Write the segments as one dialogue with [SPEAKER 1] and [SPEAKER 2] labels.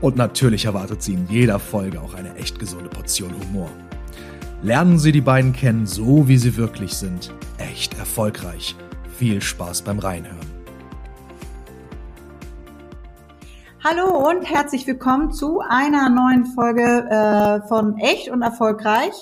[SPEAKER 1] Und natürlich erwartet Sie in jeder Folge auch eine echt gesunde Portion Humor. Lernen Sie die beiden kennen, so wie sie wirklich sind. Echt erfolgreich. Viel Spaß beim Reinhören.
[SPEAKER 2] Hallo und herzlich willkommen zu einer neuen Folge äh, von Echt und Erfolgreich.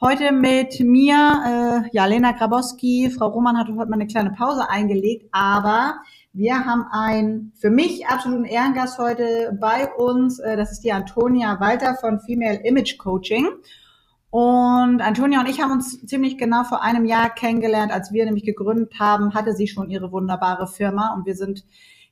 [SPEAKER 2] Heute mit mir, äh, ja, Lena Grabowski. Frau Roman hat heute mal eine kleine Pause eingelegt, aber wir haben einen für mich absoluten Ehrengast heute bei uns. Äh, das ist die Antonia Walter von Female Image Coaching. Und Antonia und ich haben uns ziemlich genau vor einem Jahr kennengelernt, als wir nämlich gegründet haben, hatte sie schon ihre wunderbare Firma und wir sind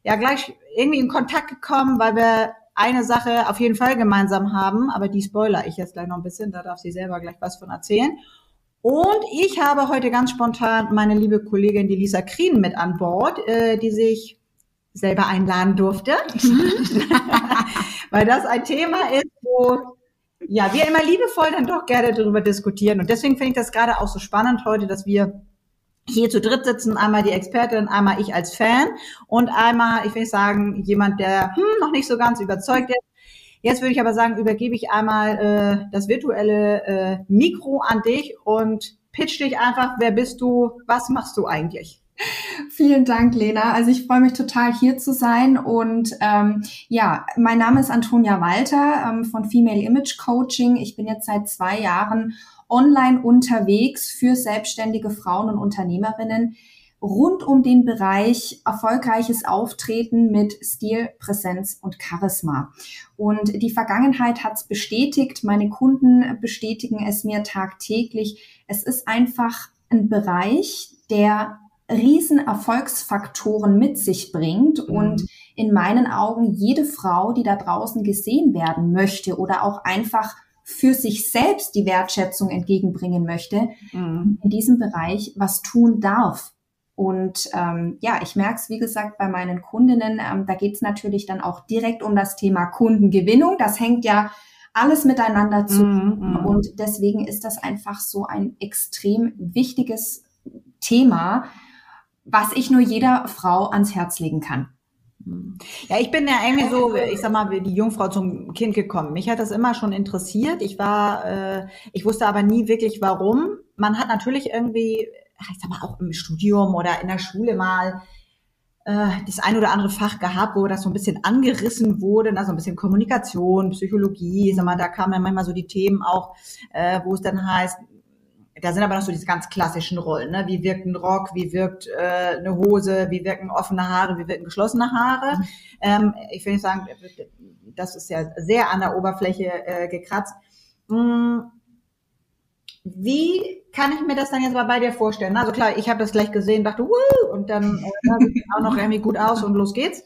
[SPEAKER 2] ja gleich irgendwie in Kontakt gekommen, weil wir eine Sache auf jeden Fall gemeinsam haben, aber die spoiler ich jetzt gleich noch ein bisschen, da darf sie selber gleich was von erzählen. Und ich habe heute ganz spontan meine liebe Kollegin, die Lisa Krien, mit an Bord, äh, die sich selber einladen durfte, weil das ein Thema ist, wo ja wir immer liebevoll dann doch gerne darüber diskutieren. Und deswegen finde ich das gerade auch so spannend heute, dass wir hier zu dritt sitzen, einmal die Expertin, einmal ich als Fan und einmal, ich will sagen, jemand, der hm, noch nicht so ganz überzeugt ist, Jetzt würde ich aber sagen, übergebe ich einmal äh, das virtuelle äh, Mikro an dich und pitch dich einfach, wer bist du, was machst du eigentlich?
[SPEAKER 3] Vielen Dank, Lena. Also ich freue mich total hier zu sein. Und ähm, ja, mein Name ist Antonia Walter ähm, von Female Image Coaching. Ich bin jetzt seit zwei Jahren online unterwegs für selbstständige Frauen und Unternehmerinnen rund um den Bereich erfolgreiches Auftreten mit Stil, Präsenz und Charisma. Und die Vergangenheit hat es bestätigt, meine Kunden bestätigen es mir tagtäglich. Es ist einfach ein Bereich, der riesen Erfolgsfaktoren mit sich bringt mhm. und in meinen Augen jede Frau, die da draußen gesehen werden möchte oder auch einfach für sich selbst die Wertschätzung entgegenbringen möchte, mhm. in diesem Bereich was tun darf. Und ähm, ja, ich merke es, wie gesagt, bei meinen Kundinnen, ähm, da geht es natürlich dann auch direkt um das Thema Kundengewinnung. Das hängt ja alles miteinander zu. Mm, mm. Und deswegen ist das einfach so ein extrem wichtiges Thema, was ich nur jeder Frau ans Herz legen kann.
[SPEAKER 2] Ja, ich bin ja irgendwie so, ich sag mal, wie die Jungfrau zum Kind gekommen. Mich hat das immer schon interessiert. Ich war, äh, ich wusste aber nie wirklich warum. Man hat natürlich irgendwie ich sag mal, auch im Studium oder in der Schule mal äh, das ein oder andere Fach gehabt, wo das so ein bisschen angerissen wurde, also ein bisschen Kommunikation, Psychologie, sag mal, da kamen dann manchmal so die Themen auch, äh, wo es dann heißt, da sind aber noch so diese ganz klassischen Rollen, ne? Wie wirkt ein Rock, wie wirkt äh, eine Hose, wie wirken offene Haare, wie wirken geschlossene Haare. Mhm. Ähm, ich will nicht sagen, das ist ja sehr an der Oberfläche äh, gekratzt. Mm, wie kann ich mir das dann jetzt mal bei dir vorstellen? Also klar, ich habe das gleich gesehen, dachte, Wuh! und dann äh, sieht auch noch irgendwie gut aus und los geht's.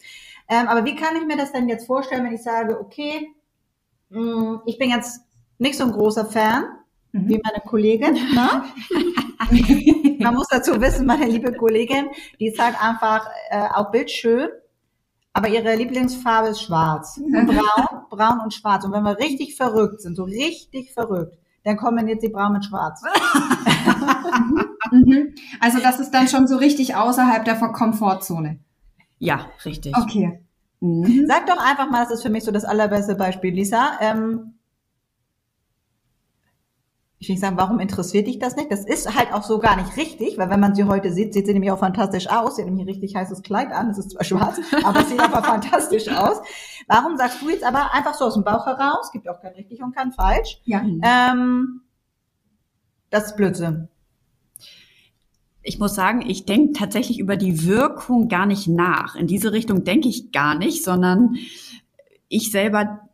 [SPEAKER 2] Ähm, aber wie kann ich mir das denn jetzt vorstellen, wenn ich sage, okay, mh, mm, ich bin jetzt nicht so ein großer Fan, mhm. wie meine Kollegin. Ne? Man muss dazu wissen, meine liebe Kollegin, die ist halt einfach äh, auch bildschön, aber ihre Lieblingsfarbe ist schwarz. Braun, braun und schwarz. Und wenn wir richtig verrückt sind, so richtig verrückt, dann kombiniert sie braun mit schwarz.
[SPEAKER 3] Mhm. also das ist dann schon so richtig außerhalb der Komfortzone.
[SPEAKER 2] Ja, richtig.
[SPEAKER 3] Okay.
[SPEAKER 2] Mhm. Sag doch einfach mal, das ist für mich so das allerbeste Beispiel, Lisa. Ähm, ich will nicht sagen, warum interessiert dich das nicht? Das ist halt auch so gar nicht richtig, weil wenn man sie heute sieht, sieht sie nämlich auch fantastisch aus. Sie hat nämlich ein richtig heißes Kleid an. Es ist zwar schwarz, aber es sieht einfach fantastisch aus. Warum sagst du jetzt aber einfach so aus dem Bauch heraus, gibt auch kein richtig und kein falsch,
[SPEAKER 3] ja.
[SPEAKER 2] ähm, das ist Blödsinn.
[SPEAKER 4] Ich muss sagen, ich denke tatsächlich über die Wirkung gar nicht nach. In diese Richtung denke ich gar nicht, sondern ich selber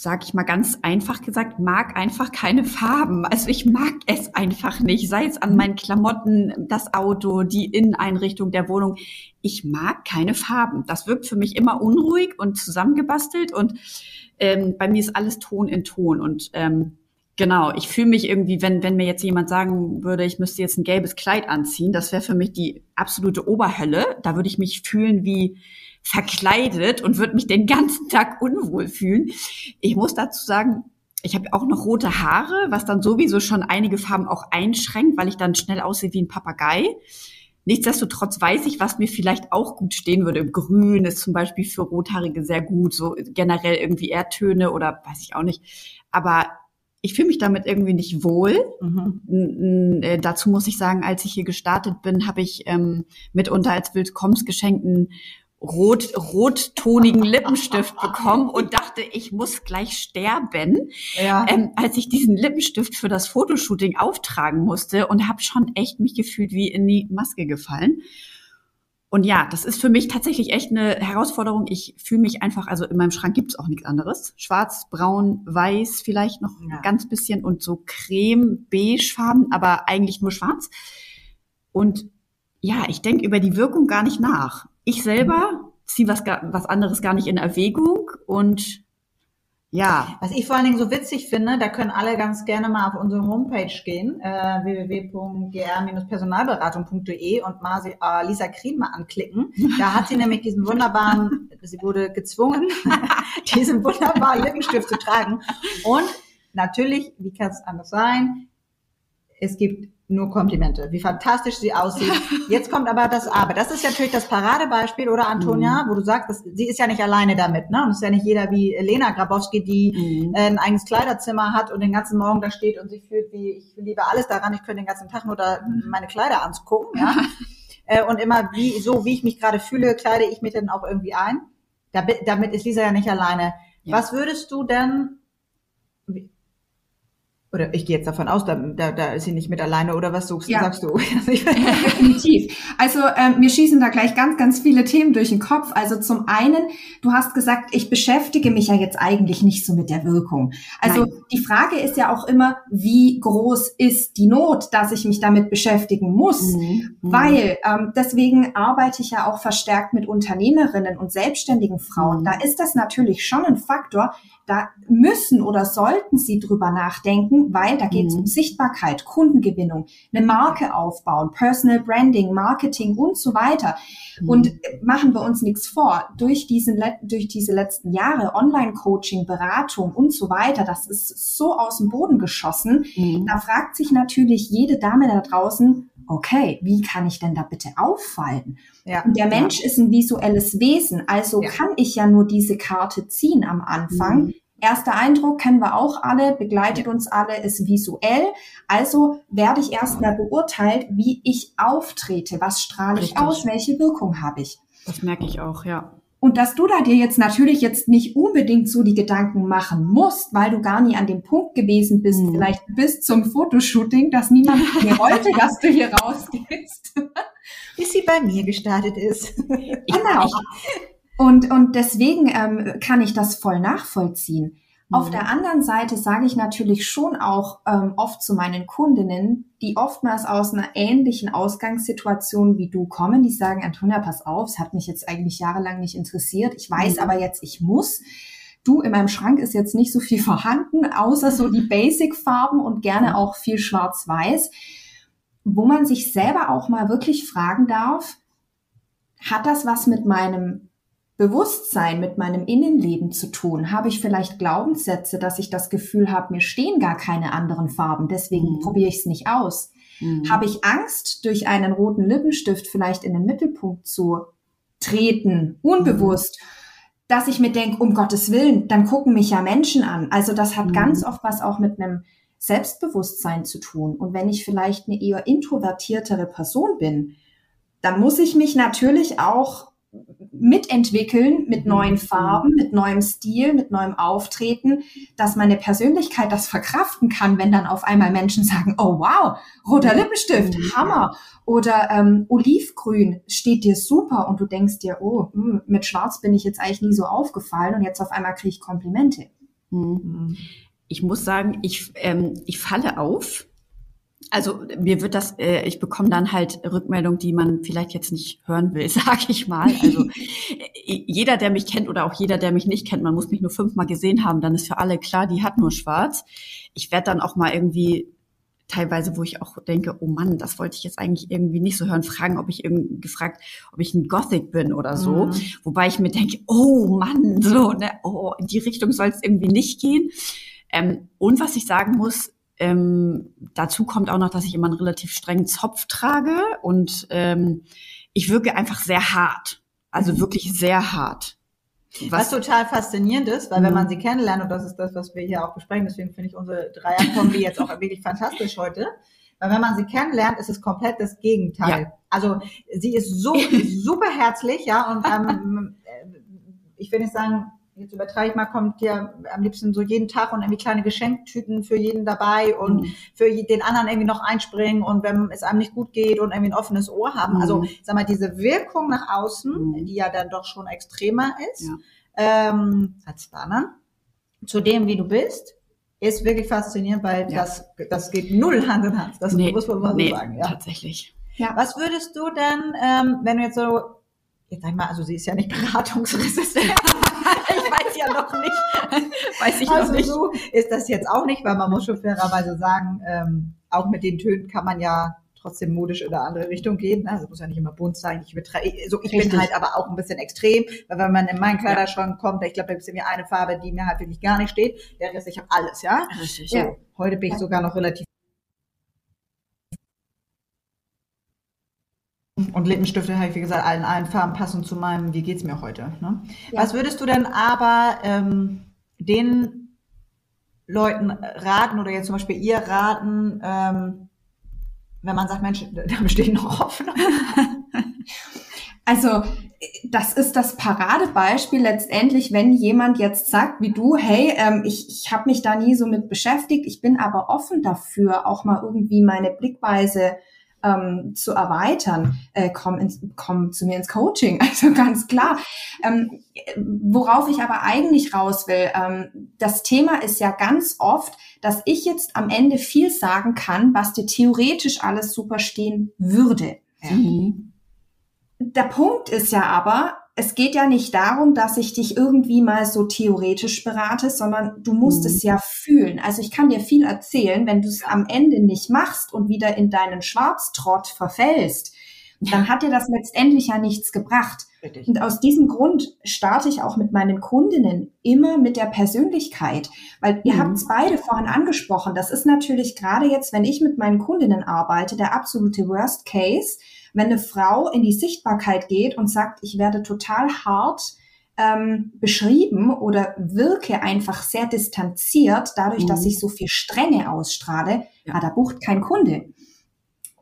[SPEAKER 4] sag ich mal ganz einfach gesagt, mag einfach keine Farben. Also ich mag es einfach nicht, sei es an meinen Klamotten, das Auto, die Inneneinrichtung der Wohnung. Ich mag keine Farben. Das wirkt für mich immer unruhig und zusammengebastelt und ähm, bei mir ist alles Ton in Ton und ähm, Genau, ich fühle mich irgendwie, wenn, wenn mir jetzt jemand sagen würde, ich müsste jetzt ein gelbes Kleid anziehen, das wäre für mich die absolute Oberhölle. Da würde ich mich fühlen wie verkleidet und würde mich den ganzen Tag unwohl fühlen. Ich muss dazu sagen, ich habe auch noch rote Haare, was dann sowieso schon einige Farben auch einschränkt, weil ich dann schnell aussehe wie ein Papagei. Nichtsdestotrotz weiß ich, was mir vielleicht auch gut stehen würde. Grün ist zum Beispiel für Rothaarige sehr gut, so generell irgendwie Erdtöne oder weiß ich auch nicht. Aber ich fühle mich damit irgendwie nicht wohl. Mhm. Äh, dazu muss ich sagen, als ich hier gestartet bin, habe ich ähm, mitunter als Willkommensgeschenken rot, rottonigen Lippenstift bekommen und dachte, ich muss gleich sterben, ja. ähm, als ich diesen Lippenstift für das Fotoshooting auftragen musste und habe schon echt mich gefühlt wie in die Maske gefallen. Und ja, das ist für mich tatsächlich echt eine Herausforderung. Ich fühle mich einfach, also in meinem Schrank gibt's auch nichts anderes. Schwarz, braun, weiß, vielleicht noch ja. ganz bisschen und so creme, beige Farben, aber eigentlich nur schwarz. Und ja, ich denke über die Wirkung gar nicht nach. Ich selber ziehe was, was anderes gar nicht in Erwägung und ja.
[SPEAKER 2] Was ich vor allen Dingen so witzig finde, da können alle ganz gerne mal auf unsere Homepage gehen, äh, www.gr-personalberatung.de und mal sie, äh, Lisa Krien mal anklicken. Da hat sie nämlich diesen wunderbaren, sie wurde gezwungen, diesen wunderbaren Lippenstift zu tragen. Und natürlich, wie kann es anders sein, es gibt nur Komplimente, wie fantastisch sie aussieht. Jetzt kommt aber das Aber. Das ist natürlich das Paradebeispiel, oder Antonia, mhm. wo du sagst, dass, sie ist ja nicht alleine damit, ne? Und es ist ja nicht jeder wie Lena Grabowski, die mhm. äh, ein eigenes Kleiderzimmer hat und den ganzen Morgen da steht und sich fühlt wie, ich liebe alles daran, ich könnte den ganzen Tag nur da meine Kleider anzugucken, ja? äh, und immer wie, so wie ich mich gerade fühle, kleide ich mich dann auch irgendwie ein. damit ist Lisa ja nicht alleine. Ja. Was würdest du denn, oder ich gehe jetzt davon aus, da, da, da ist sie nicht mit alleine oder was suchst, ja. sagst du?
[SPEAKER 3] Definitiv. Also ähm, mir schießen da gleich ganz, ganz viele Themen durch den Kopf. Also zum einen, du hast gesagt, ich beschäftige mich ja jetzt eigentlich nicht so mit der Wirkung. Also Nein. die Frage ist ja auch immer, wie groß ist die Not, dass ich mich damit beschäftigen muss? Mhm. mhm. Weil ähm, deswegen arbeite ich ja auch verstärkt mit Unternehmerinnen und selbstständigen Frauen. Mhm. Da ist das natürlich schon ein Faktor, da müssen oder sollten Sie drüber nachdenken, weil da geht es mhm. um Sichtbarkeit, Kundengewinnung, eine Marke aufbauen, Personal Branding, Marketing und so weiter. Mhm. Und machen wir uns nichts vor, durch, diesen, durch diese letzten Jahre Online-Coaching, Beratung und so weiter, das ist so aus dem Boden geschossen. Mhm. Da fragt sich natürlich jede Dame da draußen, okay, wie kann ich denn da bitte auffallen? Ja, und der Mensch ja. ist ein visuelles Wesen, also ja. kann ich ja nur diese Karte ziehen am Anfang. Mhm. Erster Eindruck kennen wir auch alle, begleitet uns alle, ist visuell. Also werde ich erstmal beurteilt, wie ich auftrete, was strahle ich aus, welche Wirkung habe ich.
[SPEAKER 4] Das merke ich auch, ja.
[SPEAKER 3] Und dass du da dir jetzt natürlich jetzt nicht unbedingt so die Gedanken machen musst, weil du gar nie an dem Punkt gewesen bist, mhm. vielleicht bis zum Fotoshooting, dass niemand mir wollte, dass du hier rausgehst.
[SPEAKER 2] Bis sie bei mir gestartet ist.
[SPEAKER 3] genau. Und, und deswegen ähm, kann ich das voll nachvollziehen. Mhm. Auf der anderen Seite sage ich natürlich schon auch ähm, oft zu meinen Kundinnen, die oftmals aus einer ähnlichen Ausgangssituation wie du kommen, die sagen, Antonia, pass auf, es hat mich jetzt eigentlich jahrelang nicht interessiert. Ich weiß mhm. aber jetzt, ich muss. Du, in meinem Schrank ist jetzt nicht so viel vorhanden, außer so die Basic-Farben und gerne auch viel schwarz-weiß, wo man sich selber auch mal wirklich fragen darf, hat das was mit meinem Bewusstsein mit meinem Innenleben zu tun? Habe ich vielleicht Glaubenssätze, dass ich das Gefühl habe, mir stehen gar keine anderen Farben, deswegen mhm. probiere ich es nicht aus? Mhm. Habe ich Angst, durch einen roten Lippenstift vielleicht in den Mittelpunkt zu treten, unbewusst? Mhm. Dass ich mir denke, um Gottes Willen, dann gucken mich ja Menschen an. Also das hat mhm. ganz oft was auch mit einem Selbstbewusstsein zu tun. Und wenn ich vielleicht eine eher introvertiertere Person bin, dann muss ich mich natürlich auch mitentwickeln mit mhm. neuen Farben, mit neuem Stil, mit neuem Auftreten, dass meine Persönlichkeit das verkraften kann, wenn dann auf einmal Menschen sagen, oh wow, roter Lippenstift, mhm. Hammer. Oder ähm, Olivgrün steht dir super und du denkst dir, oh, mh, hm, mit Schwarz bin ich jetzt eigentlich nie so aufgefallen und jetzt auf einmal kriege ich Komplimente.
[SPEAKER 4] Mhm. Ich muss sagen, ich, ähm, ich falle auf, Also mir wird das, äh, ich bekomme dann halt Rückmeldung, die man vielleicht jetzt nicht hören will, sag ich mal. Also äh, jeder, der mich kennt oder auch jeder, der mich nicht kennt, man muss mich nur fünfmal gesehen haben, dann ist für alle klar, die hat nur schwarz. Ich werde dann auch mal irgendwie teilweise, wo ich auch denke, oh Mann, das wollte ich jetzt eigentlich irgendwie nicht so hören, fragen, ob ich irgendwie gefragt, ob ich ein Gothic bin oder so. Mhm. Wobei ich mir denke, oh Mann, so, ne, oh, in die Richtung soll es irgendwie nicht gehen. Ähm, und was ich sagen muss, ähm, dazu kommt auch noch, dass ich immer einen relativ strengen Zopf trage und ähm, ich wirke einfach sehr hart. Also mhm. wirklich sehr hart.
[SPEAKER 2] Was, was, total faszinierend ist, weil wenn man mhm. sie kennenlernt, und das ist das, was wir hier auch besprechen, deswegen finde ich unsere Dreierkombi jetzt auch wirklich fantastisch heute, weil wenn man sie kennenlernt, ist es komplett das Gegenteil. Ja. Also sie ist so super herzlich, ja, und ähm, ich will nicht sagen, jetzt übertreibe ich mal, kommt dir am liebsten so jeden Tag und irgendwie kleine Geschenktüten für jeden dabei und mhm. für den anderen irgendwie noch einspringen und wenn es einem nicht gut geht und irgendwie ein offenes Ohr haben. Also, mhm. Also, sag mal, diese Wirkung nach außen, mhm. die ja dann doch schon extremer ist, ja. ähm, als bei anderen, zu dem, wie du bist, ist wirklich faszinierend, weil ja. das, das geht null Hand in Hand. Das nee, muss man mal nee, so sagen.
[SPEAKER 4] Ja. Tatsächlich.
[SPEAKER 2] Ja. Was würdest du denn, ähm, wenn du jetzt so, jetzt sag ich mal, also sie ist ja nicht beratungsresistent. Ja noch nicht. Weiß ich also noch nicht. so ist das jetzt auch nicht, weil man muss schon fairerweise sagen, ähm, auch mit den Tönen kann man ja trotzdem modisch in eine andere Richtung gehen. Also muss ja nicht immer bunt sein. Ich, so, ich bin halt aber auch ein bisschen extrem, weil wenn man in meinen Kleiderschrank ja. kommt, ich glaube, da gibt es mir eine Farbe, die mir halt wirklich gar nicht steht. Der Rest, ich habe alles, ja. Richtig. So, heute bin ich sogar noch relativ Und Lippenstifte habe ich, wie gesagt, allen allen Farben passen zu meinem, wie geht's mir heute. Ne? Ja. Was würdest du denn aber ähm, den Leuten raten oder jetzt zum Beispiel ihr raten, ähm, wenn man sagt, Mensch, da besteht noch Hoffnung?
[SPEAKER 3] Also das ist das Paradebeispiel letztendlich, wenn jemand jetzt sagt, wie du, hey, ähm, ich, ich habe mich da nie so mit beschäftigt, ich bin aber offen dafür, auch mal irgendwie meine Blickweise ähm, zu erweitern, äh, komm, ins, komm zu mir ins Coaching. Also ganz klar. Ähm, worauf ich aber eigentlich raus will, ähm, das Thema ist ja ganz oft, dass ich jetzt am Ende viel sagen kann, was dir theoretisch alles super stehen würde. Mhm. Der Punkt ist ja aber, es geht ja nicht darum, dass ich dich irgendwie mal so theoretisch berate, sondern du musst mhm. es ja fühlen. Also ich kann dir viel erzählen, wenn du es am Ende nicht machst und wieder in deinen Schwarztrott verfällst, dann hat dir das letztendlich ja nichts gebracht. Richtig. Und aus diesem Grund starte ich auch mit meinen Kundinnen immer mit der Persönlichkeit, weil ihr mhm. habt es beide vorhin angesprochen. Das ist natürlich gerade jetzt, wenn ich mit meinen Kundinnen arbeite, der absolute Worst Case, wenn eine Frau in die Sichtbarkeit geht und sagt, ich werde total hart ähm, beschrieben oder wirke einfach sehr distanziert, dadurch, mhm. dass ich so viel Strenge ausstrahle, ja. ah, da bucht kein Kunde.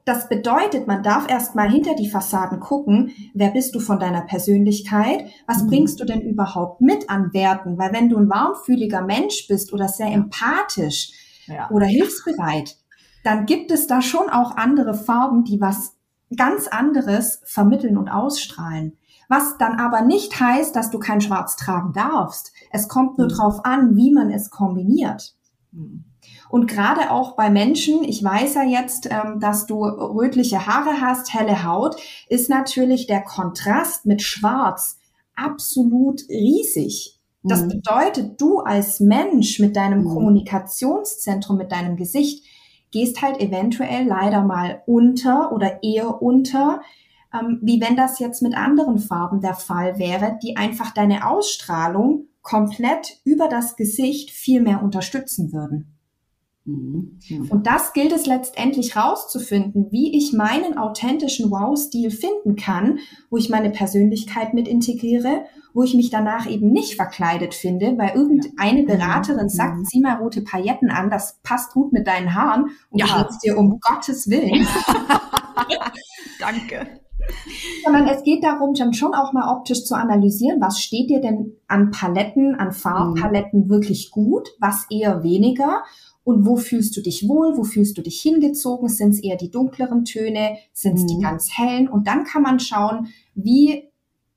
[SPEAKER 3] Das bedeutet, man darf erst mal hinter die Fassaden gucken, wer bist du von deiner Persönlichkeit, was mhm. bringst du denn überhaupt mit an Werten, weil wenn du ein warmfühliger Mensch bist oder sehr empathisch ja. oder hilfsbereit, dann gibt es da schon auch andere Farben, die was ganz anderes vermitteln und ausstrahlen. Was dann aber nicht heißt, dass du kein Schwarz tragen darfst. Es kommt nur mhm. drauf an, wie man es kombiniert. Mhm. Und gerade auch bei Menschen, ich weiß ja jetzt, ähm, dass du rötliche Haare hast, helle Haut, ist natürlich der Kontrast mit Schwarz absolut riesig. Das mhm. bedeutet, du als Mensch mit deinem. Kommunikationszentrum, mit deinem Gesicht, gehst halt eventuell leider mal unter oder eher unter, ähm, wie wenn das jetzt mit anderen Farben der Fall wäre, die einfach deine Ausstrahlung komplett über das Gesicht viel mehr unterstützen würden. Mhm. Und das gilt es letztendlich rauszufinden, wie ich meinen authentischen Wow-Stil finden kann, wo ich meine Persönlichkeit mit integriere, wo ich mich danach eben nicht verkleidet finde, weil irgendeine mhm. Beraterin sagt, mhm. zieh mal rote Pailletten an, das passt gut mit deinen Haaren und ja. du dir um Gottes Willen.
[SPEAKER 4] Danke.
[SPEAKER 3] Sondern es geht darum, dann schon auch mal optisch zu analysieren, was steht dir denn an Paletten, an Farbpaletten mhm. wirklich gut, was eher weniger und wo fühlst du dich wohl, wo fühlst du dich hingezogen, sind es eher die dunkleren Töne, sind es mhm. die ganz hellen und dann kann man schauen, wie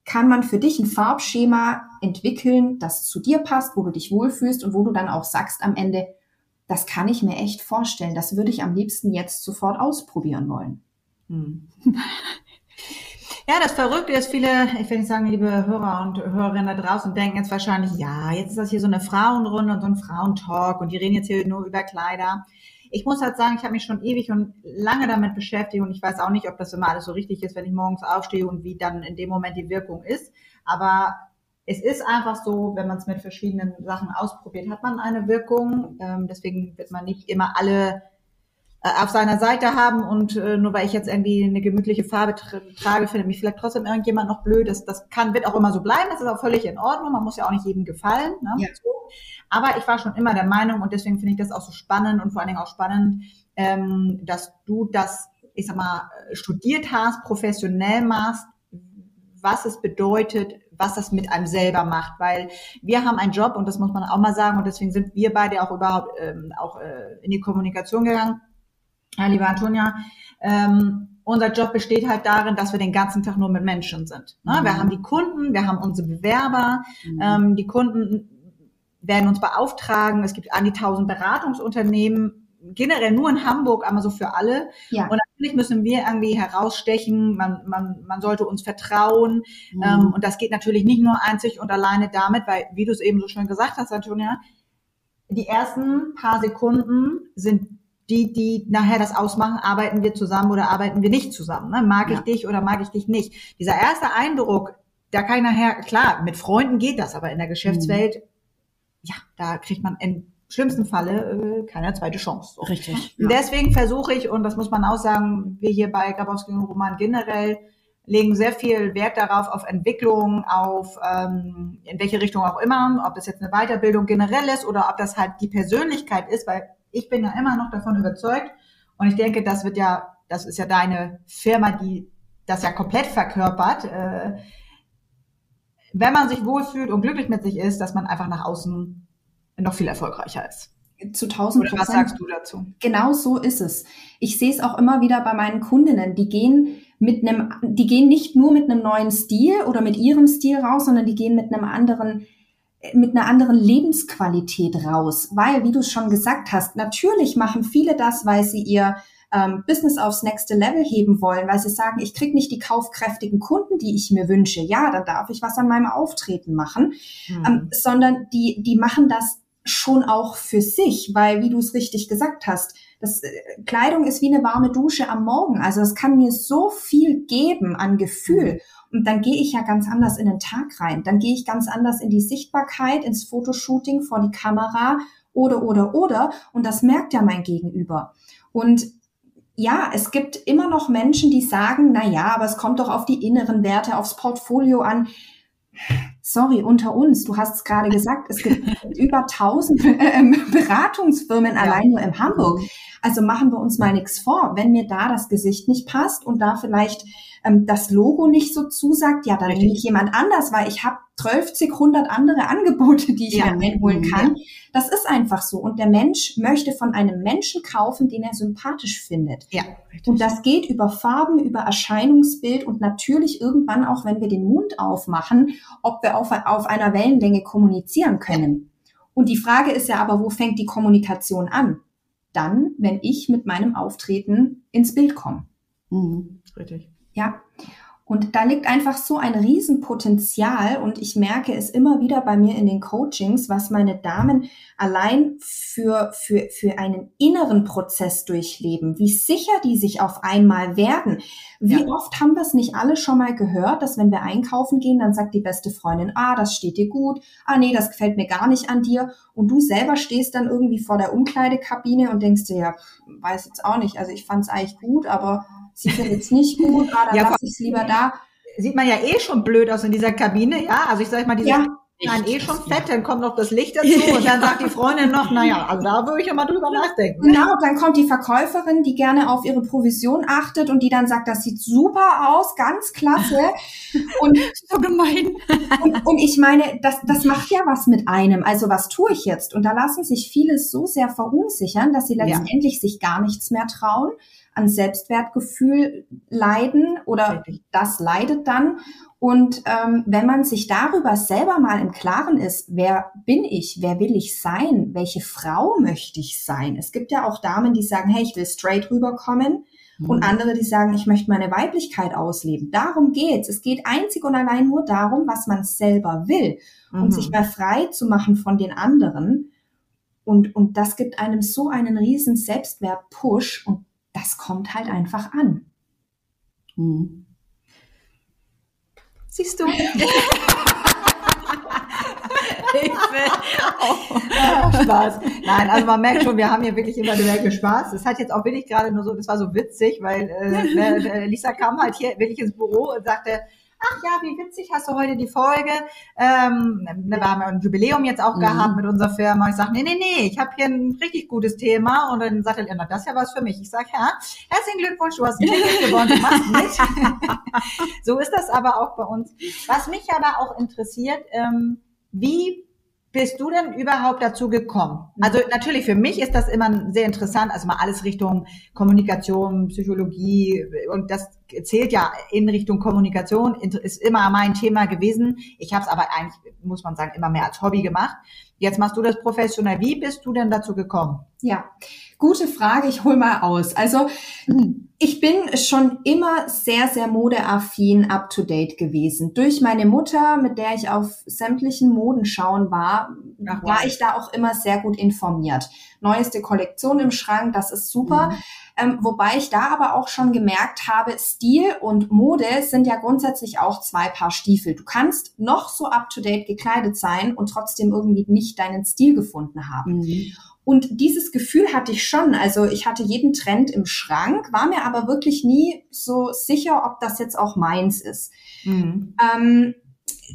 [SPEAKER 3] kann man für dich ein Farbschema entwickeln, das zu dir passt, wo du dich wohlfühlst und wo du dann auch sagst am Ende, das kann ich mir echt vorstellen. Das würde ich am liebsten jetzt sofort ausprobieren wollen.
[SPEAKER 2] Hm. Ja, das Verrückte ist, viele, ich will nicht sagen, liebe Hörer und Hörerinnen da draußen denken jetzt wahrscheinlich, ja, jetzt ist das hier so eine Frauenrunde und so ein Frauentalk und die reden jetzt hier nur über Kleider. Ich muss halt sagen, ich habe mich schon ewig und lange damit beschäftigt und ich weiß auch nicht, ob das immer alles so richtig ist, wenn ich morgens aufstehe und wie dann in dem Moment die Wirkung ist. Aber es ist einfach so, wenn man es mit verschiedenen Sachen ausprobiert, hat man eine Wirkung. Ähm, deswegen wird man nicht immer alle auf seiner Seite haben und äh, nur weil ich jetzt irgendwie eine gemütliche Farbe tra trage, findet mich vielleicht trotzdem irgendjemand noch blöd. Das, das kann, wird auch immer so bleiben. Das ist auch völlig in Ordnung. Man muss ja auch nicht jedem gefallen. Ne? Ja. So. Aber ich war schon immer der Meinung und deswegen finde ich das auch so spannend und vor allen Dingen auch spannend, ähm, dass du das, ich sag mal, studiert hast, professionell machst, was es bedeutet, was das mit einem selber macht, weil wir haben einen Job und das muss man auch mal sagen und deswegen sind wir beide auch überhaupt ähm, auch äh, in die Kommunikation gegangen. Ja, liebe Antonia, ähm, unser Job besteht halt darin, dass wir den ganzen Tag nur mit Menschen sind. Ne? Mhm. Wir haben die Kunden, wir haben unsere Bewerber, mhm. ähm, die Kunden werden uns beauftragen. Es gibt an die tausend Beratungsunternehmen, generell nur in Hamburg, aber so für alle. Ja. Und natürlich müssen wir irgendwie herausstechen, man, man, man sollte uns vertrauen. Mhm. Ähm, und das geht natürlich nicht nur einzig und alleine damit, weil, wie du es eben so schön gesagt hast, Antonia, die ersten paar Sekunden sind die, die nachher das ausmachen, arbeiten wir zusammen oder arbeiten wir nicht zusammen. Ne? Mag ja. ich dich oder mag ich dich nicht? Dieser erste Eindruck, da kann ich nachher, klar, mit Freunden geht das, aber in der Geschäftswelt, mhm. ja, da kriegt man in schlimmsten Falle äh, keine zweite Chance. So.
[SPEAKER 4] Richtig.
[SPEAKER 2] Ja. Deswegen versuche ich, und das muss man auch sagen, wir hier bei Grabowski und Roman generell legen sehr viel Wert darauf, auf Entwicklung, auf ähm, in welche Richtung auch immer, ob das jetzt eine Weiterbildung generell ist oder ob das halt die Persönlichkeit ist, weil ich bin ja immer noch davon überzeugt und ich denke, das wird ja, das ist ja deine Firma, die das ja komplett verkörpert. Äh, wenn man sich wohlfühlt und glücklich mit sich ist, dass man einfach nach außen noch viel erfolgreicher ist.
[SPEAKER 3] Zu 1000 Prozent.
[SPEAKER 2] Was sagst du dazu?
[SPEAKER 3] Genau so ist es. Ich sehe es auch immer wieder bei meinen Kundinnen. Die gehen mit einem, die gehen nicht nur mit einem neuen Stil oder mit ihrem Stil raus, sondern die gehen mit einem anderen mit einer anderen Lebensqualität raus, weil, wie du es schon gesagt hast, natürlich machen viele das, weil sie ihr ähm, Business aufs nächste Level heben wollen, weil sie sagen, ich krieg nicht die kaufkräftigen Kunden, die ich mir wünsche. Ja, dann darf ich was an meinem Auftreten machen, mhm. ähm, sondern die, die machen das schon auch für sich, weil, wie du es richtig gesagt hast, das, äh, Kleidung ist wie eine warme Dusche am Morgen. Also es kann mir so viel geben an Gefühl. Mhm. Und dann gehe ich ja ganz anders in den Tag rein. Dann gehe ich ganz anders in die Sichtbarkeit, ins Fotoshooting, vor die Kamera oder, oder, oder. Und das merkt ja mein Gegenüber. Und ja, es gibt immer noch Menschen, die sagen, na ja, aber es kommt doch auf die inneren Werte, aufs Portfolio an. Sorry, unter uns, du hast es gerade gesagt, es gibt über tausend äh, Beratungsfirmen ja. allein nur in Hamburg. Also machen wir uns mal nichts vor. Wenn mir da das Gesicht nicht passt und da vielleicht ähm, das Logo nicht so zusagt, ja, dann nehme ich jemand anders, weil ich habe 12, 100 andere Angebote, die ich ja. mir einholen kann. Ja. Das ist einfach so. Und der Mensch möchte von einem Menschen kaufen, den er sympathisch findet. Ja, richtig. Und das geht über Farben, über Erscheinungsbild und natürlich irgendwann auch, wenn wir den Mund aufmachen, ob wir auf, auf einer Wellenlänge kommunizieren können. Und die Frage ist ja aber, wo fängt die Kommunikation an? Dann, wenn ich mit meinem Auftreten ins Bild komme.
[SPEAKER 2] Mhm. Richtig.
[SPEAKER 3] Ja. Und da liegt einfach so ein Riesenpotenzial und ich merke es immer wieder bei mir in den Coachings, was meine Damen allein für, für, für einen inneren Prozess durchleben, wie sicher die sich auf einmal werden. Wie ja. oft haben wir es nicht alle schon mal gehört, dass wenn wir einkaufen gehen, dann sagt die beste Freundin, ah, das steht dir gut, ah, nee, das gefällt mir gar nicht an dir. Und du selber stehst dann irgendwie vor der Umkleidekabine und denkst dir, ja, weiß jetzt auch nicht, also ich fand es eigentlich gut, aber sie findet es nicht gut, ah, dann ja, lasse ich es lieber da.
[SPEAKER 2] Sieht man ja eh schon blöd aus in dieser Kabine, ja. Also ich sag mal, diese ja. Nein, eh schon fett, dann kommt noch das Licht dazu und dann sagt die Freundin noch, naja, also da würde ich ja mal drüber nachdenken.
[SPEAKER 3] Genau, dann kommt die Verkäuferin, die gerne auf ihre Provision achtet und die dann sagt, das sieht super aus, ganz klasse. Und so gemein. Und, und ich meine, das, das macht ja was mit einem. Also was tue ich jetzt? Und da lassen sich viele so sehr verunsichern, dass sie letztendlich ja. sich gar nichts mehr trauen an Selbstwertgefühl leiden oder das leidet dann. Und ähm, wenn man sich darüber selber mal im Klaren ist, wer bin ich, wer will ich sein, welche Frau möchte ich sein? Es gibt ja auch Damen, die sagen, hey, ich will straight rüberkommen. Und andere, die sagen, ich möchte meine Weiblichkeit ausleben. Darum geht's. Es geht einzig und allein nur darum, was man selber will und
[SPEAKER 2] Mhm.
[SPEAKER 3] sich mal frei zu machen von den anderen. Und, und das gibt einem so einen riesen Selbstwert-Push und das kommt halt einfach an.
[SPEAKER 4] Mhm.
[SPEAKER 2] Siehst du? Ah, Spaß. Nein, also man merkt schon, wir haben hier wirklich immer eine Menge Spaß. Das hat jetzt auch wirklich gerade nur so, das war so witzig, weil äh, ne, äh, Lisa kam halt hier wirklich ins Büro und sagte, ach ja, wie witzig hast du heute die Folge. Ähm, ne, wir haben ja ein Jubiläum jetzt auch
[SPEAKER 4] Mhm.
[SPEAKER 2] gehabt mit unserer Firma. Ich sage, nee, nee, nee, ich habe hier ein richtig gutes Thema. Und dann sagt er, na, das ist ja was für mich. Ich sage, ja, herzlichen Glückwunsch, du hast ein Ticket gewonnen, du machst mit. so ist das aber auch bei uns. Was mich aber auch interessiert, ähm, wie bist du denn überhaupt dazu gekommen? Also natürlich für mich ist das immer sehr interessant, also mal alles Richtung Kommunikation, Psychologie und das zählt ja in Richtung Kommunikation, ist immer mein Thema gewesen. Ich habe es aber eigentlich, muss man sagen, immer mehr als Hobby gemacht. Jetzt machst du das professionell. Wie bist du denn dazu gekommen?
[SPEAKER 3] Ja, gute Frage. Ich hol mal aus. Also ich bin schon immer sehr, sehr modeaffin up-to-date gewesen. Durch meine Mutter, mit der ich auf sämtlichen Modenschauen war,
[SPEAKER 2] Ach,
[SPEAKER 3] war ich da auch immer sehr gut informiert. Neueste Kollektion im Schrank, das ist super.
[SPEAKER 2] Mhm.
[SPEAKER 3] Ähm, wobei ich da aber auch schon gemerkt habe, Stil und Mode sind ja grundsätzlich auch zwei Paar Stiefel. Du kannst noch so up-to-date gekleidet sein und trotzdem irgendwie nicht deinen Stil gefunden haben.
[SPEAKER 4] Mhm.
[SPEAKER 3] Und dieses Gefühl hatte ich schon. Also ich hatte jeden Trend im Schrank, war mir aber wirklich nie so sicher, ob das jetzt auch meins ist.
[SPEAKER 2] Mhm.
[SPEAKER 3] Ähm,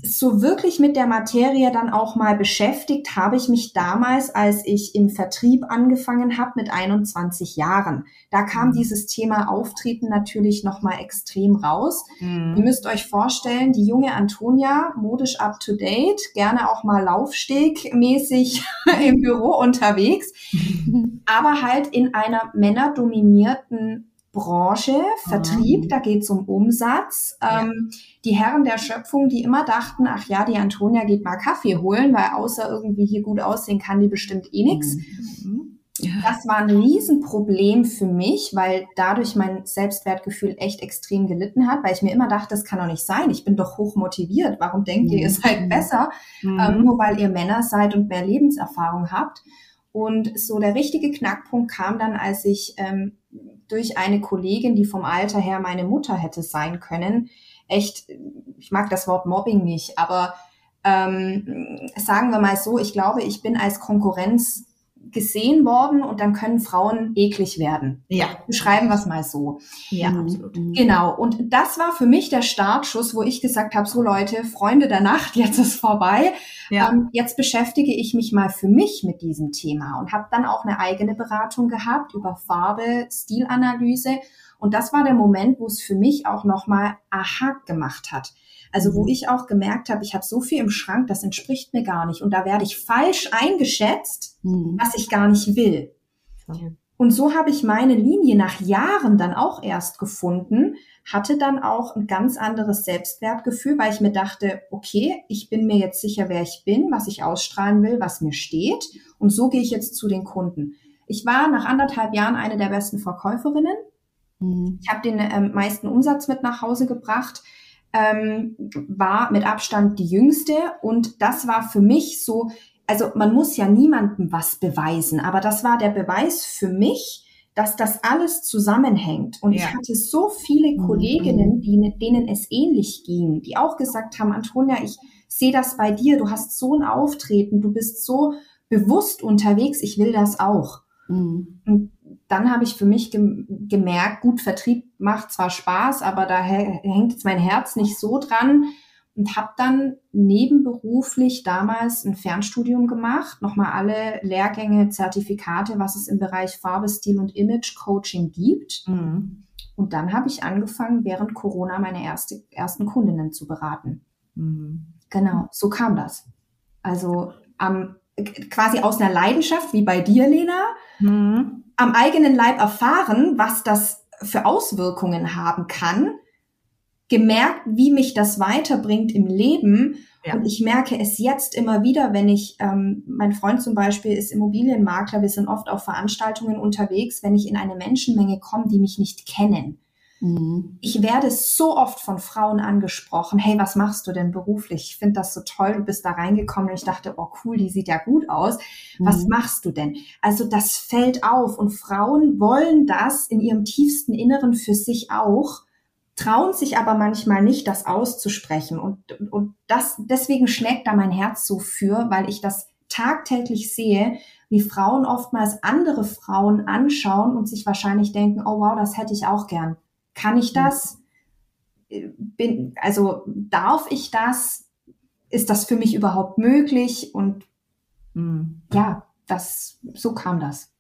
[SPEAKER 3] so wirklich mit der Materie dann auch mal beschäftigt habe ich mich damals, als ich im Vertrieb angefangen habe mit 21 Jahren. Da kam
[SPEAKER 2] Mhm.
[SPEAKER 3] dieses Thema Auftreten natürlich noch mal extrem raus. Ihr
[SPEAKER 2] Mhm.
[SPEAKER 3] müsst euch vorstellen, die junge Antonia, modisch up to date, gerne auch mal Laufsteg-mäßig im Büro unterwegs, aber halt in einer männerdominierten Branche, Vertrieb,
[SPEAKER 2] Mhm.
[SPEAKER 3] da geht's um Umsatz.
[SPEAKER 2] Ja.
[SPEAKER 3] Ähm, die Herren der Schöpfung, die immer dachten, ach ja, die Antonia geht mal Kaffee holen, weil außer irgendwie hier gut aussehen kann die bestimmt eh nix.
[SPEAKER 2] Mhm.
[SPEAKER 3] Das war ein Riesenproblem für mich, weil dadurch mein Selbstwertgefühl echt extrem gelitten hat, weil ich mir immer dachte, das kann doch nicht sein. Ich bin doch hoch motiviert. Warum denkt ihr, ihr seid
[SPEAKER 4] Mhm.
[SPEAKER 3] besser?
[SPEAKER 2] Mhm.
[SPEAKER 3] Ähm, nur weil ihr Männer seid und mehr Lebenserfahrung habt. Und so der richtige Knackpunkt kam dann, als ich ähm, durch eine Kollegin, die vom Alter her meine Mutter hätte sein können, echt, ich mag das Wort Mobbing nicht, aber ähm, sagen wir mal so, ich glaube, ich bin als Konkurrenz gesehen worden und dann können Frauen eklig werden.
[SPEAKER 2] Ja,
[SPEAKER 3] Beschreiben wir es mal so.
[SPEAKER 2] ja,
[SPEAKER 4] Mhm.
[SPEAKER 2] absolut.
[SPEAKER 3] Genau, und das war für mich der Startschuss, wo ich gesagt habe, so Leute, Freunde der Nacht, jetzt ist vorbei.
[SPEAKER 2] Ja.
[SPEAKER 3] Ähm, jetzt beschäftige ich mich mal für mich mit diesem Thema und habe dann auch eine eigene Beratung gehabt über Farbe, Stilanalyse. Und das war der Moment, wo es für mich auch nochmal Aha gemacht hat. Also wo
[SPEAKER 2] Mhm.
[SPEAKER 3] ich auch gemerkt habe, ich habe so viel im Schrank, das entspricht mir gar nicht. Und da werde ich falsch eingeschätzt,
[SPEAKER 4] Mhm.
[SPEAKER 3] was ich gar nicht will. Und so habe ich meine Linie nach Jahren dann auch erst gefunden, hatte dann auch ein ganz anderes Selbstwertgefühl, weil ich mir dachte, okay, ich bin mir jetzt sicher, wer ich bin, was ich ausstrahlen will, was mir steht. Und so gehe ich jetzt zu den Kunden. Ich war nach anderthalb Jahren eine der besten Verkäuferinnen.
[SPEAKER 4] Mhm.
[SPEAKER 3] Ich habe den ähm, meisten Umsatz mit nach Hause gebracht, ähm, war mit Abstand die jüngste und das war für mich so, also man muss ja niemandem was beweisen, aber das war der Beweis für mich, dass das alles zusammenhängt. Und
[SPEAKER 2] Ja.
[SPEAKER 3] ich hatte so viele
[SPEAKER 4] Mhm.
[SPEAKER 3] Kolleginnen, die, denen es ähnlich ging, die auch gesagt haben, Antonia, ich sehe das bei dir, du hast so ein Auftreten, du bist so bewusst unterwegs, ich will das auch.
[SPEAKER 4] Mhm.
[SPEAKER 3] Und dann habe ich für mich gem gemerkt, gut, Vertrieb macht zwar Spaß, aber da hä- hängt jetzt mein Herz nicht so dran und habe dann nebenberuflich damals ein Fernstudium gemacht, nochmal alle Lehrgänge, Zertifikate, was es im Bereich Farbe, Stil und Image Coaching gibt.
[SPEAKER 2] Mhm.
[SPEAKER 3] Und dann habe ich angefangen, während Corona meine erste, ersten Kundinnen zu beraten.
[SPEAKER 2] Mhm.
[SPEAKER 3] Genau, so kam das. Also am, quasi aus einer Leidenschaft, wie bei dir, Lena,
[SPEAKER 2] Mhm.
[SPEAKER 3] Am eigenen Leib erfahren, was das für Auswirkungen haben kann, gemerkt, wie mich das weiterbringt im Leben. Ja. Und ich merke es jetzt immer wieder, wenn ich, ähm, mein Freund zum Beispiel ist Immobilienmakler, wir sind oft auf Veranstaltungen unterwegs, wenn ich in eine Menschenmenge komme, die mich nicht kennen. Mhm. Ich werde so oft von Frauen angesprochen, hey, was machst du denn beruflich? Ich finde das so toll, du bist da reingekommen und ich dachte, oh cool, die sieht ja gut aus. Was mhm. machst du denn? Also das fällt auf und Frauen wollen das in ihrem tiefsten Inneren für sich auch trauen sich aber manchmal nicht, das auszusprechen. Und, und das, deswegen schlägt da mein Herz so für, weil ich das tagtäglich sehe, wie Frauen oftmals andere Frauen anschauen und sich wahrscheinlich denken, oh wow, das hätte ich auch gern. Kann ich das? Bin, also darf ich das? Ist das für mich überhaupt möglich? Und mhm. ja, das, so kam das.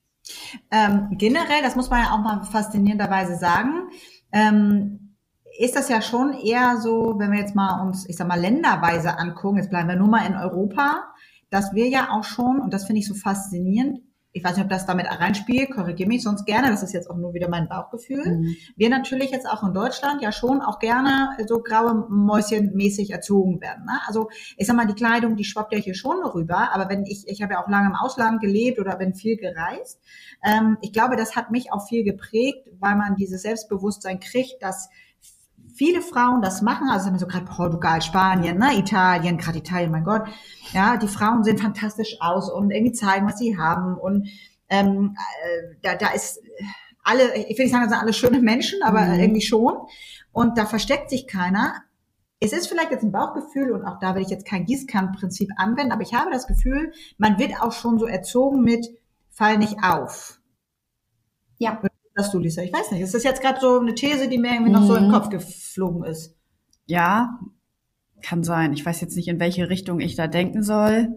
[SPEAKER 2] Ähm, generell, das muss man ja auch mal faszinierenderweise sagen, ähm, ist das ja schon eher so, wenn wir jetzt mal uns, ich sag mal, länderweise angucken, jetzt bleiben wir nur mal in Europa, dass wir ja auch schon, und das finde ich so faszinierend, ich weiß nicht, ob das damit reinspielt, korrigiere mich sonst gerne, das ist jetzt auch nur wieder mein Bauchgefühl. Mhm. Wir natürlich jetzt auch in Deutschland ja schon auch gerne so graue Mäuschen mäßig erzogen werden. Ne? Also ich sag mal, die Kleidung, die schwappt ja hier schon rüber, aber wenn ich, ich habe ja auch lange im Ausland gelebt oder bin viel gereist, ähm, ich glaube, das hat mich auch viel geprägt, weil man dieses Selbstbewusstsein kriegt, dass viele Frauen das machen, also so gerade Portugal, Spanien, ne, Italien, gerade Italien, mein Gott, ja, die Frauen sehen fantastisch aus und irgendwie zeigen, was sie haben und ähm, äh, da, da ist alle, ich will nicht sagen, das sind alle schöne Menschen, aber mhm. irgendwie schon und da versteckt sich keiner. Es ist vielleicht jetzt ein Bauchgefühl und auch da will ich jetzt kein Gießkannenprinzip anwenden, aber ich habe das Gefühl, man wird auch schon so erzogen mit Fall nicht auf. Ja das du, Lisa? Ich weiß nicht. Ist das jetzt gerade so eine These, die mir irgendwie noch so im mhm. Kopf geflogen ist?
[SPEAKER 4] Ja, kann sein. Ich weiß jetzt nicht, in welche Richtung ich da denken soll.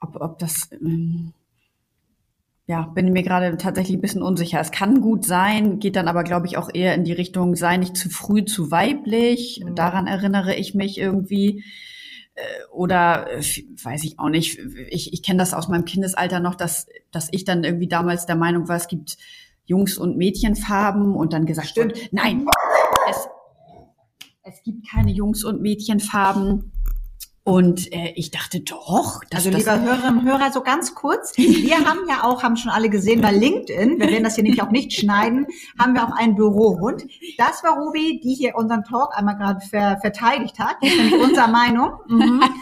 [SPEAKER 4] Ob, ob das, ähm, ja, bin mir gerade tatsächlich ein bisschen unsicher. Es kann gut sein, geht dann aber, glaube ich, auch eher in die Richtung, sei nicht zu früh zu weiblich. Mhm. Daran erinnere ich mich irgendwie. Äh, oder äh, weiß ich auch nicht. Ich, ich kenne das aus meinem Kindesalter noch, dass, dass ich dann irgendwie damals der Meinung war, es gibt Jungs- und Mädchenfarben und dann gesagt, Stimmt. nein, es, es gibt keine Jungs- und Mädchenfarben. Und äh, ich dachte doch,
[SPEAKER 2] dass also lieber Hörerinnen und Hörer, so ganz kurz. Wir haben ja auch, haben schon alle gesehen bei LinkedIn, wir werden das hier nämlich auch nicht schneiden, haben wir auch einen Bürohund. Das war Ruby, die hier unseren Talk einmal gerade ver verteidigt hat. Das ist nämlich unserer Meinung. Mhm.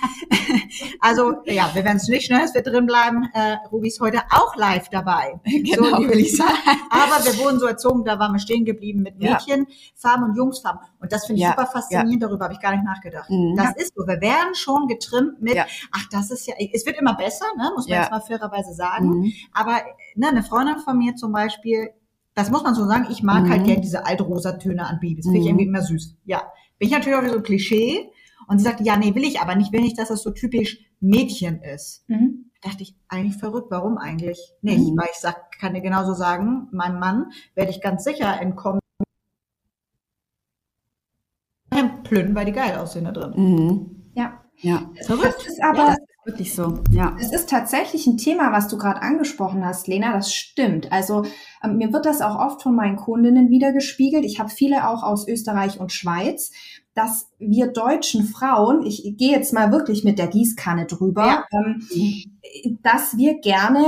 [SPEAKER 2] Also ja, wir werden es nicht schnell, es wird drin bleiben. Äh, Ruby ist heute auch live dabei. Genau, so, will ich sagen. Aber wir wurden so erzogen, da waren wir stehen geblieben mit Mädchenfarben ja. und Jungsfarben. Und das finde ich ja. super faszinierend, ja. darüber habe ich gar nicht nachgedacht. Mhm. Das ist so, wir werden schon schon getrimmt mit, ja. ach, das ist ja, es wird immer besser, ne, muss man ja. jetzt mal fairerweise sagen. Mhm. Aber ne, eine Freundin von mir zum Beispiel, das muss man so sagen, ich mag halt mhm. halt gerne diese altrosa Töne an Babys. Finde ich mhm. irgendwie immer süß. Ja. Bin ich natürlich auch so ein Klischee. Und sie sagte, ja, nee, will ich aber nicht, will nicht, dass das so typisch Mädchen ist. Mhm. Da dachte ich, eigentlich verrückt, warum eigentlich nicht? Mhm. Weil ich sag, kann dir genauso sagen, meinem Mann werde ich ganz sicher entkommen. Plünnen, weil die geil aussehen da drin.
[SPEAKER 3] Mhm. Ja. Ja, verrückt. Das ist aber ja, das ist wirklich so. Ja. Es ist tatsächlich ein Thema, was du gerade angesprochen hast, Lena. Das stimmt. Also ähm, mir wird das auch oft von meinen Kundinnen wiedergespiegelt. Ich habe viele auch aus Österreich und Schweiz, dass wir deutschen Frauen, ich gehe jetzt mal wirklich mit der Gießkanne drüber, ja. ähm, dass wir gerne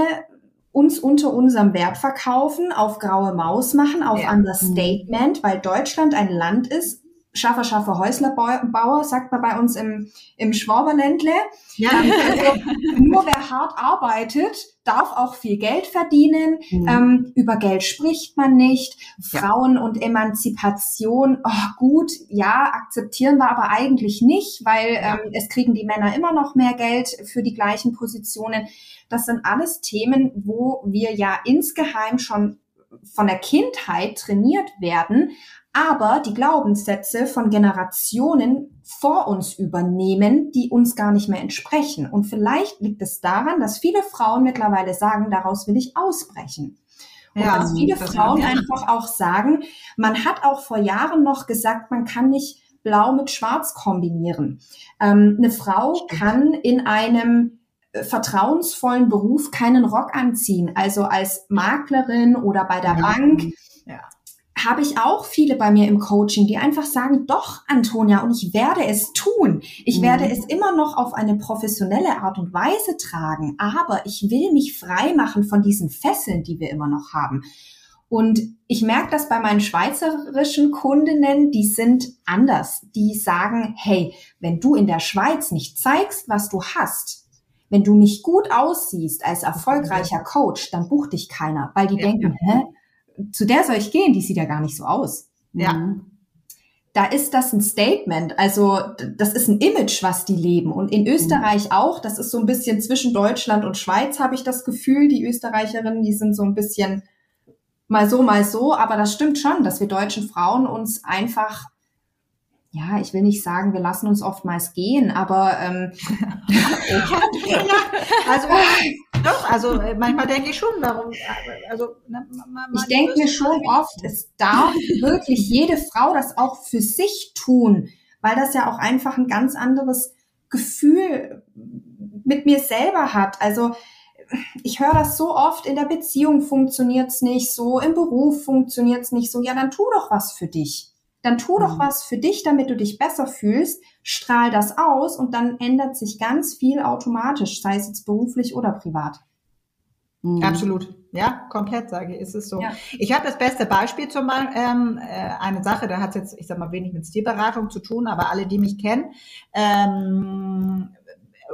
[SPEAKER 3] uns unter unserem Wert verkaufen, auf graue Maus machen, auf ja. Understatement, weil Deutschland ein Land ist, Schaffer, Schaffer, Häuslerbauer, sagt man bei uns im, im Schwaberländle. Ja. Also, nur wer hart arbeitet, darf auch viel Geld verdienen. Mhm. Ähm, über Geld spricht man nicht. Ja. Frauen und Emanzipation, oh, gut, ja, akzeptieren wir aber eigentlich nicht, weil ja. ähm, es kriegen die Männer immer noch mehr Geld für die gleichen Positionen. Das sind alles Themen, wo wir ja insgeheim schon von der Kindheit trainiert werden, aber die Glaubenssätze von Generationen vor uns übernehmen, die uns gar nicht mehr entsprechen. Und vielleicht liegt es daran, dass viele Frauen mittlerweile sagen, daraus will ich ausbrechen. Und ja, dass viele Frauen einfach auch sagen, man hat auch vor Jahren noch gesagt, man kann nicht blau mit schwarz kombinieren. Ähm, eine Frau kann in einem vertrauensvollen Beruf keinen Rock anziehen. Also als Maklerin oder bei der ja. Bank habe ich auch viele bei mir im Coaching, die einfach sagen, doch, Antonia, und ich werde es tun. Ich mhm. werde es immer noch auf eine professionelle Art und Weise tragen, aber ich will mich frei machen von diesen Fesseln, die wir immer noch haben. Und ich merke das bei meinen schweizerischen Kundinnen, die sind anders. Die sagen, hey, wenn du in der Schweiz nicht zeigst, was du hast, wenn du nicht gut aussiehst als erfolgreicher Coach, dann bucht dich keiner, weil die ja, denken, hä, zu der soll ich gehen, die sieht ja gar nicht so aus.
[SPEAKER 2] Ja. Mhm.
[SPEAKER 3] Da ist das ein Statement, also das ist ein Image, was die leben. Und in Österreich mhm. auch, das ist so ein bisschen zwischen Deutschland und Schweiz, habe ich das Gefühl. Die Österreicherinnen, die sind so ein bisschen mal so, mal so. Aber das stimmt schon, dass wir deutschen Frauen uns einfach ja, ich will nicht sagen, wir lassen uns oftmals gehen, aber ähm,
[SPEAKER 2] ja, also doch, also äh, manchmal denke ich schon, warum, also
[SPEAKER 3] ne, ich denke mir schon oft, es darf wirklich jede Frau das auch für sich tun, weil das ja auch einfach ein ganz anderes Gefühl mit mir selber hat. Also ich höre das so oft, in der Beziehung funktioniert's nicht so, im Beruf funktioniert's nicht so. Ja, dann tu doch was für dich dann tu doch mhm. was für dich, damit du dich besser fühlst, strahl das aus und dann ändert sich ganz viel automatisch, sei es jetzt beruflich oder privat.
[SPEAKER 2] Mhm. Absolut. Ja, komplett sage ich, ist es so. Ja. Ich habe das beste Beispiel zum Beispiel, ähm, äh, eine Sache, da hat jetzt, ich sag mal, wenig mit Stilberatung zu tun, aber alle, die mich kennen, ähm,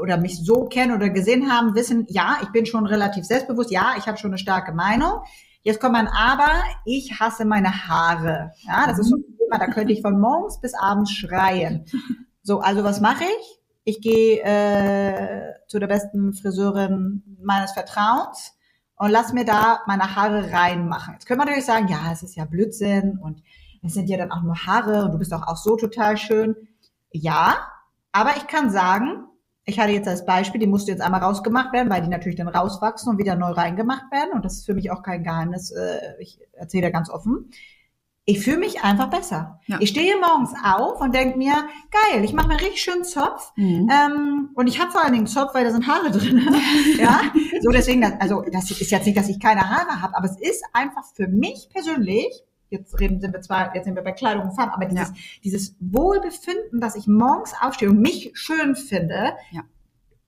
[SPEAKER 2] oder mich so kennen oder gesehen haben, wissen, ja, ich bin schon relativ selbstbewusst, ja, ich habe schon eine starke Meinung. Jetzt kommt man aber, ich hasse meine Haare. Ja, das ist so Thema, da könnte ich von morgens bis abends schreien. So, also was mache ich? Ich gehe äh, zu der besten Friseurin meines Vertrauens und lass mir da meine Haare reinmachen. Jetzt können wir natürlich sagen, ja, es ist ja Blödsinn und es sind ja dann auch nur Haare und du bist auch, auch so total schön. Ja, aber ich kann sagen, ich hatte jetzt als Beispiel, die musste jetzt einmal rausgemacht werden, weil die natürlich dann rauswachsen und wieder neu reingemacht werden. Und das ist für mich auch kein Geheimnis. Äh, ich erzähle da ganz offen. Ich fühle mich einfach besser. Ja. Ich stehe morgens auf und denke mir, geil, ich mache mir richtig schön Zopf. Mhm. Ähm, und ich habe vor allen Dingen Zopf, weil da sind Haare drin. ja, so deswegen, also das ist jetzt nicht, dass ich keine Haare habe, aber es ist einfach für mich persönlich jetzt reden sind wir zwar, jetzt sind wir bei Kleidung und Farben, aber dieses, ja. dieses Wohlbefinden, dass ich morgens aufstehe und mich schön finde ja.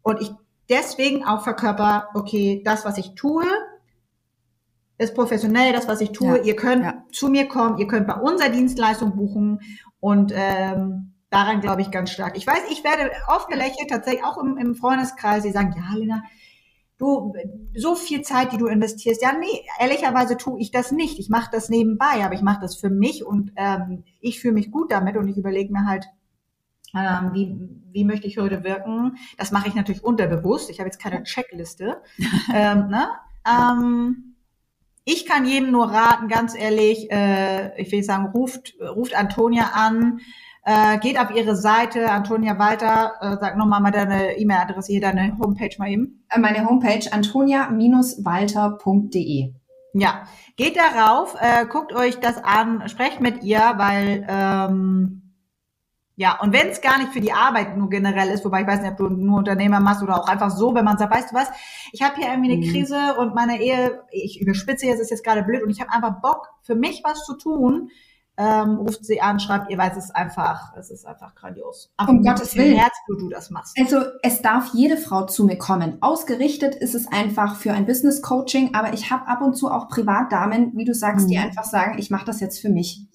[SPEAKER 2] und ich deswegen auch verkörper, okay, das, was ich tue, ist professionell, das, was ich tue. Ja. Ihr könnt ja. zu mir kommen, ihr könnt bei unserer Dienstleistung buchen und ähm, daran glaube ich ganz stark. Ich weiß, ich werde oft belächelt, tatsächlich auch im, im Freundeskreis, die sagen, ja, Lena, du, so viel Zeit, die du investierst, ja, nee, ehrlicherweise tue ich das nicht. Ich mache das nebenbei, aber ich mache das für mich und ähm, ich fühle mich gut damit und ich überlege mir halt, ähm, wie, wie möchte ich heute wirken. Das mache ich natürlich unterbewusst. Ich habe jetzt keine Checkliste. ähm, ne? ähm, ich kann jedem nur raten, ganz ehrlich, äh, ich will sagen, ruft, ruft Antonia an, äh, geht auf ihre Seite, Antonia Walter, äh, sag nochmal mal deine E-Mail-Adresse hier, deine Homepage mal eben.
[SPEAKER 3] Äh, meine Homepage antonia-walter.de.
[SPEAKER 2] Ja, geht darauf, äh, guckt euch das an, sprecht mit ihr, weil ähm, ja, und wenn es gar nicht für die Arbeit nur generell ist, wobei ich weiß nicht, ob du nur Unternehmer machst oder auch einfach so, wenn man sagt, weißt du was, ich habe hier irgendwie eine mhm. Krise und meine Ehe, ich überspitze jetzt, ist jetzt gerade blöd und ich habe einfach Bock, für mich was zu tun, ähm, ruft sie an, schreibt ihr, weil es ist einfach, es ist einfach grandios.
[SPEAKER 3] Auch um Gottes Willen.
[SPEAKER 2] Herz, wo du das machst.
[SPEAKER 3] Also es darf jede Frau zu mir kommen. Ausgerichtet ist es einfach für ein Business Coaching, aber ich habe ab und zu auch Privatdamen, wie du sagst, mhm. die einfach sagen, ich mache das jetzt für mich.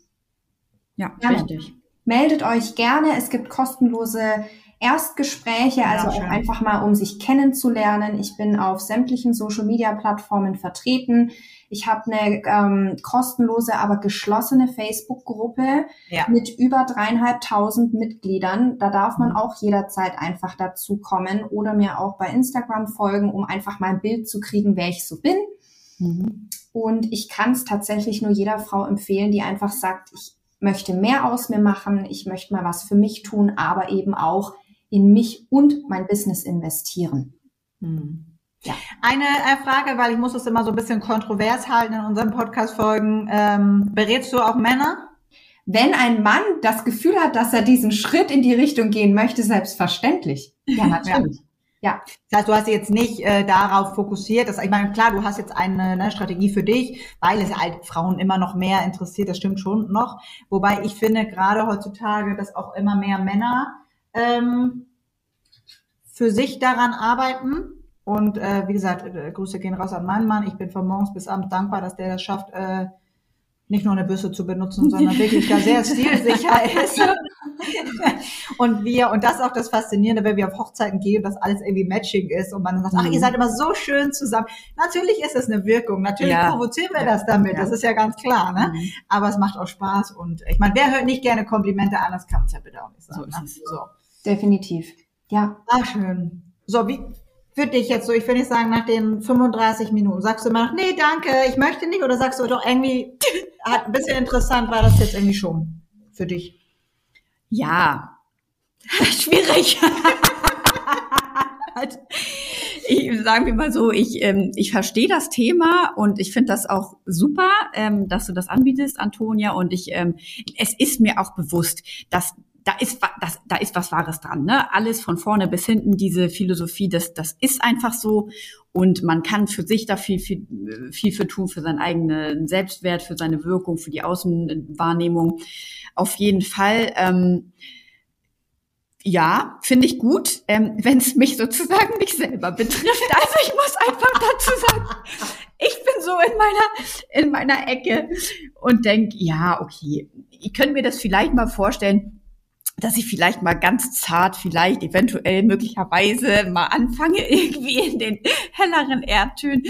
[SPEAKER 2] Ja, gerne. richtig.
[SPEAKER 3] Meldet euch gerne. Es gibt kostenlose Erstgespräche, also ja, auch einfach mal, um sich kennenzulernen. Ich bin auf sämtlichen Social-Media-Plattformen vertreten. Ich habe eine ähm, kostenlose, aber geschlossene Facebook-Gruppe ja. mit über dreieinhalbtausend Mitgliedern. Da darf man mhm. auch jederzeit einfach dazu kommen oder mir auch bei Instagram folgen, um einfach mal ein Bild zu kriegen, wer ich so bin. Mhm. Und ich kann es tatsächlich nur jeder Frau empfehlen, die einfach sagt, ich möchte mehr aus mir machen, ich möchte mal was für mich tun, aber eben auch in mich und mein Business investieren.
[SPEAKER 2] Hm. Ja. Eine äh, Frage, weil ich muss es immer so ein bisschen kontrovers halten in unseren Podcast-Folgen. Ähm, berätst du auch Männer?
[SPEAKER 3] Wenn ein Mann das Gefühl hat, dass er diesen Schritt in die Richtung gehen möchte, selbstverständlich.
[SPEAKER 2] Ja, natürlich. Ja. Das heißt, du hast jetzt nicht äh, darauf fokussiert. Dass, ich meine, klar, du hast jetzt eine ne, Strategie für dich, weil es halt Frauen immer noch mehr interessiert. Das stimmt schon noch. Wobei ich finde gerade heutzutage, dass auch immer mehr Männer ähm, für sich daran arbeiten. Und äh, wie gesagt, äh, Grüße gehen raus an meinen Mann. Ich bin von morgens bis abends dankbar, dass der das schafft, äh, nicht nur eine Bürste zu benutzen, sondern wirklich da sehr stilsicher ist. und wir, und das ist auch das Faszinierende, wenn wir auf Hochzeiten gehen, dass alles irgendwie Matching ist und man sagt, ach, ihr mhm. seid immer so schön zusammen. Natürlich ist es eine Wirkung, natürlich ja. provozieren wir das damit, ja. das ist ja ganz klar, ne? Mhm. Aber es macht auch Spaß und ich meine, wer hört nicht gerne Komplimente an, das kann es ja nicht sagen. So, ne?
[SPEAKER 3] so. Definitiv. Ja.
[SPEAKER 2] Ach, schön. So, wie, für dich jetzt so, ich will nicht sagen, nach den 35 Minuten, sagst du immer noch, nee, danke, ich möchte nicht, oder sagst du doch irgendwie, hat ein bisschen interessant war das jetzt irgendwie schon für dich?
[SPEAKER 4] Ja, schwierig. ich sagen wir mal so, ich, ähm, ich verstehe das Thema und ich finde das auch super, ähm, dass du das anbietest, Antonia. Und ich, ähm, es ist mir auch bewusst, dass da ist, das, da ist was Wahres dran. Ne? Alles von vorne bis hinten, diese Philosophie, das, das ist einfach so. Und man kann für sich da viel, viel, viel für tun, für seinen eigenen Selbstwert, für seine Wirkung, für die Außenwahrnehmung. Auf jeden Fall. Ähm, ja, finde ich gut, ähm, wenn es mich sozusagen nicht selber betrifft. Also ich muss einfach dazu sagen, ich bin so in meiner in meiner Ecke und denk, ja, okay, ich könnte mir das vielleicht mal vorstellen, dass ich vielleicht mal ganz zart, vielleicht eventuell möglicherweise mal anfange, irgendwie in den helleren Erdtönen.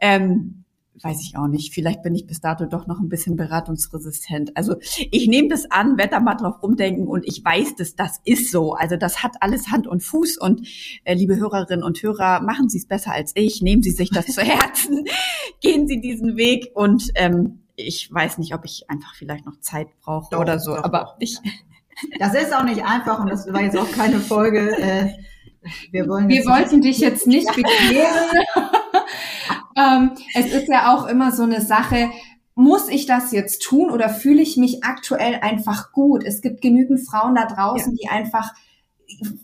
[SPEAKER 4] Ähm, weiß ich auch nicht. Vielleicht bin ich bis dato doch noch ein bisschen beratungsresistent. Also ich nehme das an, werde da mal drauf rumdenken und ich weiß, dass das ist so. Also das hat alles Hand und Fuß und äh, liebe Hörerinnen und Hörer, machen Sie es besser als ich, nehmen Sie sich das zu Herzen, gehen Sie diesen Weg und ähm, ich weiß nicht, ob ich einfach vielleicht noch Zeit brauche oder so, doch, aber doch. ich
[SPEAKER 2] das ist auch nicht einfach und das war jetzt auch keine Folge. Äh,
[SPEAKER 3] wir wollen wir wollten dich jetzt nicht bekehren. ähm, es ist ja auch immer so eine Sache, muss ich das jetzt tun oder fühle ich mich aktuell einfach gut? Es gibt genügend Frauen da draußen, ja. die einfach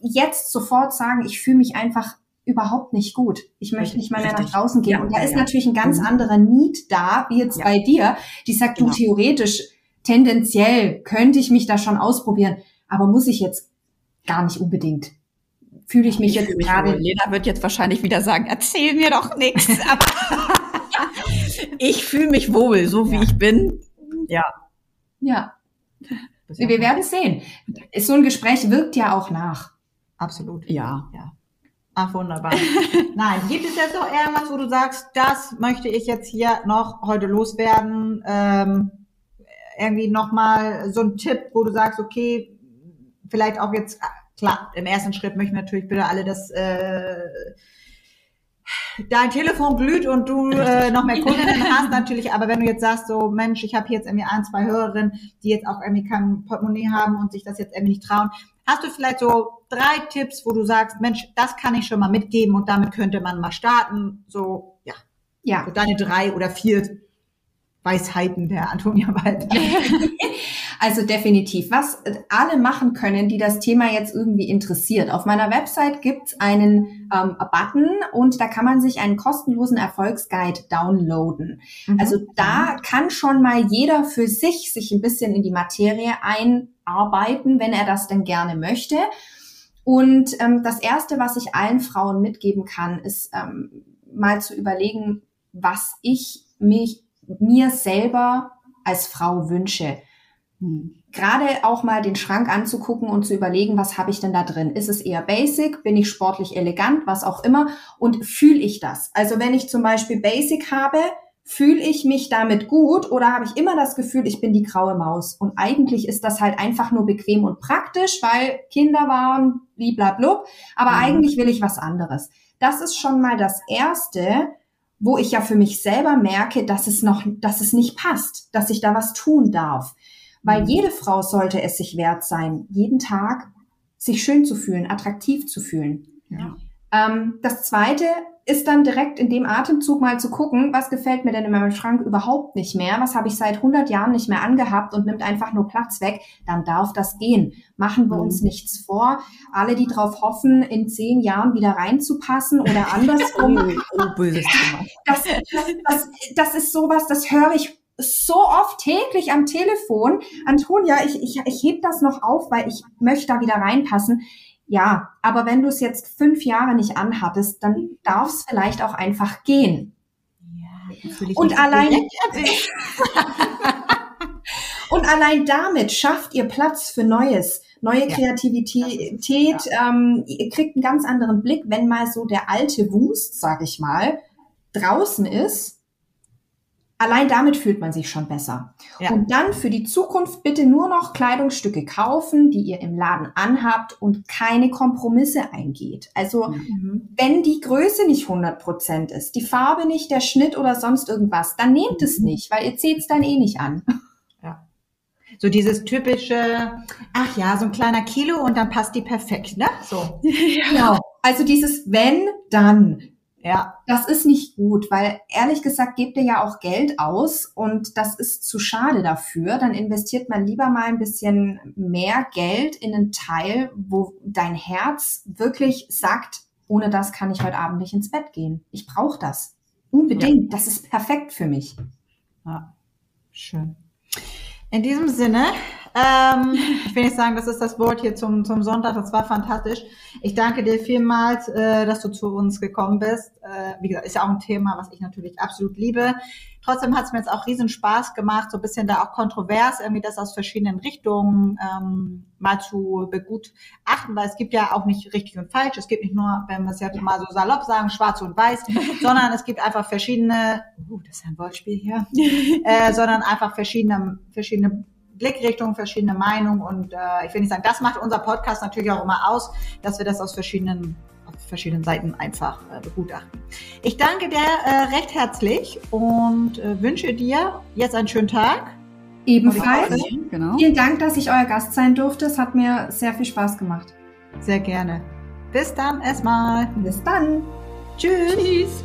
[SPEAKER 3] jetzt sofort sagen, ich fühle mich einfach überhaupt nicht gut. Ich möchte nicht mal mehr nach draußen gehen. Ja, und da ist ja. natürlich ein ganz mhm. anderer Need da, wie jetzt bei dir, die sagt, genau. du theoretisch tendenziell könnte ich mich da schon ausprobieren, aber muss ich jetzt gar nicht unbedingt. Fühle ich mich ich jetzt gerade.
[SPEAKER 4] Lena wird jetzt wahrscheinlich wieder sagen, erzähl mir doch nichts. Ich fühle mich wohl, so wie ja. ich bin. Ja.
[SPEAKER 3] Ja. Wir werden es sehen. So ein Gespräch wirkt ja auch nach.
[SPEAKER 2] Absolut. Ja. ja. Ach, wunderbar. Nein, gibt es jetzt noch irgendwas, wo du sagst, das möchte ich jetzt hier noch heute loswerden? Ähm, irgendwie nochmal so ein Tipp, wo du sagst, okay, vielleicht auch jetzt, klar, im ersten Schritt möchten natürlich bitte alle, dass äh, dein Telefon glüht und du äh, noch mehr Kundinnen hast natürlich, aber wenn du jetzt sagst, so Mensch, ich habe jetzt irgendwie ein, zwei Hörerinnen, die jetzt auch irgendwie kein Portemonnaie haben und sich das jetzt irgendwie nicht trauen, hast du vielleicht so drei Tipps, wo du sagst, Mensch, das kann ich schon mal mitgeben und damit könnte man mal starten, so, ja. Ja. So deine drei oder vier Weisheiten der Antonia Walter.
[SPEAKER 3] Also definitiv. Was alle machen können, die das Thema jetzt irgendwie interessiert. Auf meiner Website gibt's einen ähm, Button und da kann man sich einen kostenlosen Erfolgsguide downloaden. Mhm. Also da kann schon mal jeder für sich sich ein bisschen in die Materie einarbeiten, wenn er das denn gerne möchte. Und ähm, das Erste, was ich allen Frauen mitgeben kann, ist ähm, mal zu überlegen, was ich mich mir selber als Frau wünsche. Hm. Gerade auch mal den Schrank anzugucken und zu überlegen, was habe ich denn da drin? Ist es eher basic? Bin ich sportlich elegant? Was auch immer? Und fühle ich das? Also wenn ich zum Beispiel basic habe, fühle ich mich damit gut oder habe ich immer das Gefühl, ich bin die graue Maus? Und eigentlich ist das halt einfach nur bequem und praktisch, weil Kinder waren, bliblablub, aber mhm. eigentlich will ich was anderes. Das ist schon mal das Erste, wo ich ja für mich selber merke, dass es noch, dass es nicht passt, dass ich da was tun darf. Weil mhm. jede Frau sollte es sich wert sein, jeden Tag sich schön zu fühlen, attraktiv zu fühlen. Ja. Ähm, das zweite ist dann direkt in dem Atemzug mal zu gucken, was gefällt mir denn in meinem Schrank überhaupt nicht mehr, was habe ich seit 100 Jahren nicht mehr angehabt und nimmt einfach nur Platz weg, dann darf das gehen. Machen wir uns mhm. nichts vor. Alle, die darauf hoffen, in zehn Jahren wieder reinzupassen oder andersrum. oh, böses Thema. Das, das, das, das ist sowas, das höre ich so oft täglich am Telefon. Antonia, ich, ich, ich heb das noch auf, weil ich möchte da wieder reinpassen. Ja, aber wenn du es jetzt fünf Jahre nicht anhattest, dann darf es vielleicht auch einfach gehen. Ja, und allein und allein damit schafft ihr Platz für Neues, neue ja, Kreativität. Ja. Ähm, ihr kriegt einen ganz anderen Blick, wenn mal so der alte Wust, sag ich mal, draußen ist Allein damit fühlt man sich schon besser. Ja. Und dann für die Zukunft bitte nur noch Kleidungsstücke kaufen, die ihr im Laden anhabt und keine Kompromisse eingeht. Also mhm. wenn die Größe nicht 100% ist, die Farbe nicht, der Schnitt oder sonst irgendwas, dann nehmt es mhm. nicht, weil ihr zieht es dann eh nicht an.
[SPEAKER 2] Ja. So dieses typische, ach ja, so ein kleiner Kilo und dann passt die perfekt, ne? So.
[SPEAKER 3] Ja. Genau. Also dieses wenn, dann. Ja, das ist nicht gut, weil ehrlich gesagt gebt ihr ja auch Geld aus und das ist zu schade dafür. Dann investiert man lieber mal ein bisschen mehr Geld in einen Teil, wo dein Herz wirklich sagt, ohne das kann ich heute Abend nicht ins Bett gehen. Ich brauche das. Unbedingt. Ja. Das ist perfekt für mich.
[SPEAKER 2] Ja, schön. In diesem Sinne ähm, ich will nicht sagen, das ist das Wort hier zum, zum Sonntag. Das war fantastisch. Ich danke dir vielmals, äh, dass du zu uns gekommen bist. Äh, wie gesagt, ist ja auch ein Thema, was ich natürlich absolut liebe. Trotzdem hat es mir jetzt auch riesen Spaß gemacht, so ein bisschen da auch kontrovers, irgendwie das aus verschiedenen Richtungen ähm, mal zu begutachten, weil es gibt ja auch nicht richtig und falsch. Es gibt nicht nur, wenn wir es jetzt mal so salopp sagen, schwarz und weiß, sondern es gibt einfach verschiedene, uh, das ist ein Wortspiel hier, äh, sondern einfach verschiedene, verschiedene Blickrichtungen, verschiedene Meinungen und äh, ich will nicht sagen, das macht unser Podcast natürlich auch immer aus, dass wir das aus verschiedenen auf verschiedenen Seiten einfach äh, begutachten. Ich danke dir äh, recht herzlich und äh, wünsche dir jetzt einen schönen Tag.
[SPEAKER 3] Ebenfalls. Genau. Vielen Dank, dass ich euer Gast sein durfte. Es hat mir sehr viel Spaß gemacht.
[SPEAKER 2] Sehr gerne. Bis dann erstmal.
[SPEAKER 3] Bis dann. Tschüss. Tschüss.